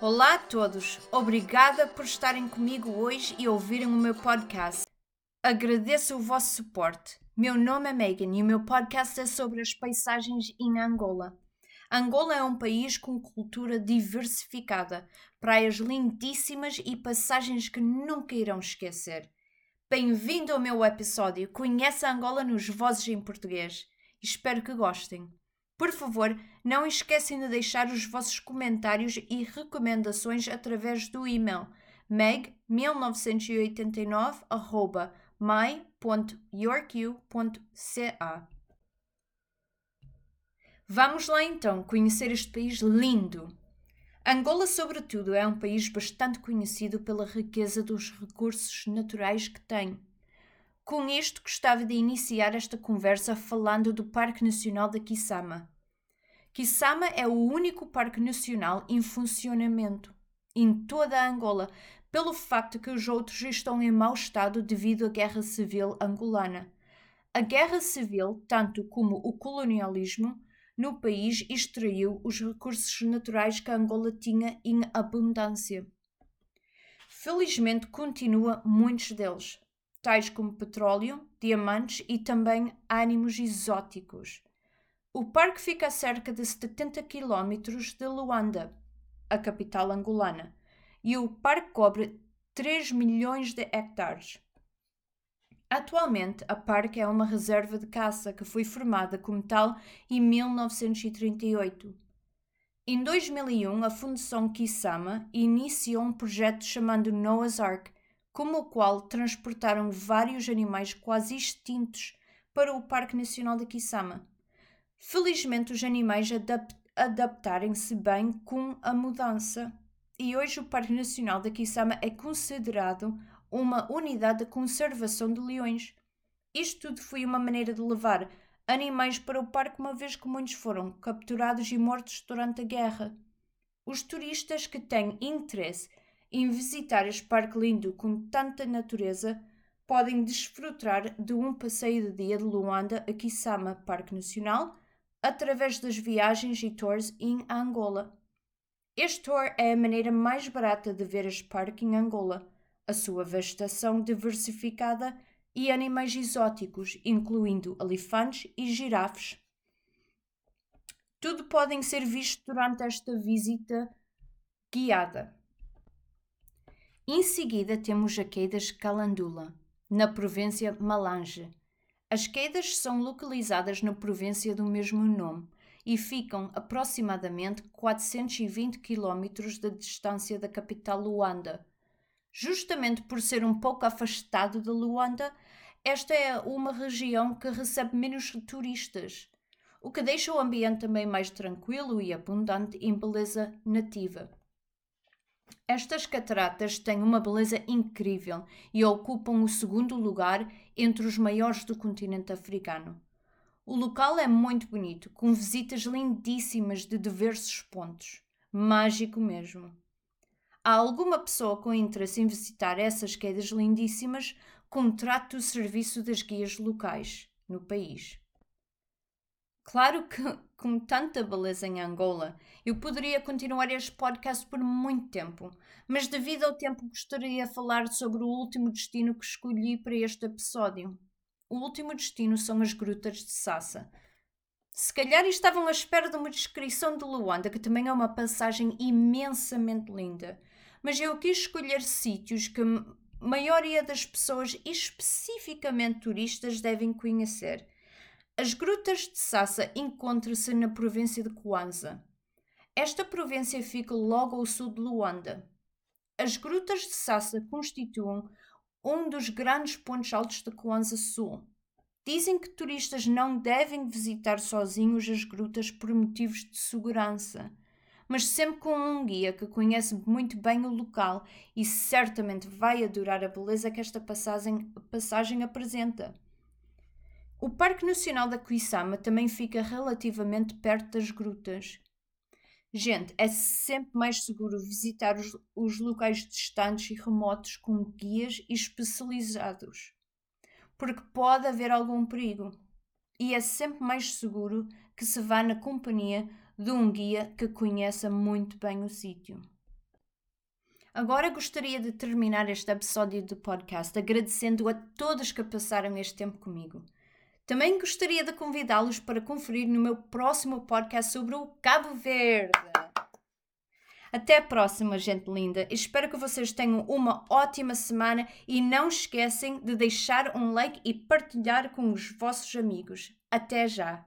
Olá a todos, obrigada por estarem comigo hoje e ouvirem o meu podcast. Agradeço o vosso suporte. Meu nome é Megan e o meu podcast é sobre as paisagens em Angola. Angola é um país com cultura diversificada, praias lindíssimas e passagens que nunca irão esquecer. Bem-vindo ao meu episódio Conheça Angola nos Vozes em Português. Espero que gostem. Por favor, não esquecem de deixar os vossos comentários e recomendações através do e-mail meg1989.my.yorku.ca. Vamos lá então conhecer este país lindo. Angola, sobretudo, é um país bastante conhecido pela riqueza dos recursos naturais que tem. Com isto, gostava de iniciar esta conversa falando do Parque Nacional da Kisama. Kisama é o único parque nacional em funcionamento em toda a Angola, pelo facto que os outros estão em mau estado devido à Guerra Civil angolana. A Guerra Civil, tanto como o colonialismo, no país extraiu os recursos naturais que a Angola tinha em abundância. Felizmente continua muitos deles, tais como petróleo, diamantes e também ânimos exóticos. O parque fica a cerca de 70 km de Luanda, a capital angolana, e o parque cobre 3 milhões de hectares. Atualmente, a parque é uma reserva de caça que foi formada como tal em 1938. Em 2001, a Fundação Kisama iniciou um projeto chamado Noah's Ark, como o qual transportaram vários animais quase extintos para o Parque Nacional de Kisama. Felizmente, os animais adap adaptarem-se bem com a mudança, e hoje o Parque Nacional de Kisama é considerado uma unidade de conservação de leões. Isto tudo foi uma maneira de levar animais para o parque, uma vez que muitos foram capturados e mortos durante a guerra. Os turistas que têm interesse em visitar este parque lindo com tanta natureza podem desfrutar de um passeio de dia de Luanda a Kisama Parque Nacional através das viagens e tours em Angola. Este tour é a maneira mais barata de ver este parque em Angola, a sua vegetação diversificada e animais exóticos, incluindo elefantes e girafes. Tudo podem ser vistos durante esta visita guiada. Em seguida temos a Queidas Calandula, na província Malange. As quedas são localizadas na província do mesmo nome e ficam aproximadamente 420 km de distância da capital Luanda. Justamente por ser um pouco afastado de Luanda, esta é uma região que recebe menos turistas, o que deixa o ambiente também mais tranquilo e abundante em beleza nativa. Estas cataratas têm uma beleza incrível e ocupam o segundo lugar entre os maiores do continente africano. O local é muito bonito, com visitas lindíssimas de diversos pontos. Mágico mesmo. Há alguma pessoa com interesse em visitar essas quedas lindíssimas, contrate o serviço das guias locais no país. Claro que, com tanta beleza em Angola, eu poderia continuar este podcast por muito tempo, mas devido ao tempo gostaria de falar sobre o último destino que escolhi para este episódio. O último destino são as Grutas de Sassa. Se calhar estavam à espera de uma descrição de Luanda, que também é uma passagem imensamente linda, mas eu quis escolher sítios que a maioria das pessoas, especificamente turistas, devem conhecer as Grutas de Sassa encontram-se na província de Kwanza. Esta província fica logo ao sul de Luanda. As Grutas de Sassa constituem um dos grandes pontos altos de Kwanza Sul. Dizem que turistas não devem visitar sozinhos as grutas por motivos de segurança, mas sempre com um guia que conhece muito bem o local e certamente vai adorar a beleza que esta passagem, passagem apresenta. O Parque Nacional da Cuiçama também fica relativamente perto das grutas. Gente, é sempre mais seguro visitar os, os locais distantes e remotos com guias especializados, porque pode haver algum perigo. E é sempre mais seguro que se vá na companhia de um guia que conheça muito bem o sítio. Agora gostaria de terminar este episódio do podcast agradecendo a todos que passaram este tempo comigo. Também gostaria de convidá-los para conferir no meu próximo podcast sobre o Cabo Verde. Até a próxima, gente linda. Espero que vocês tenham uma ótima semana e não esquecem de deixar um like e partilhar com os vossos amigos. Até já!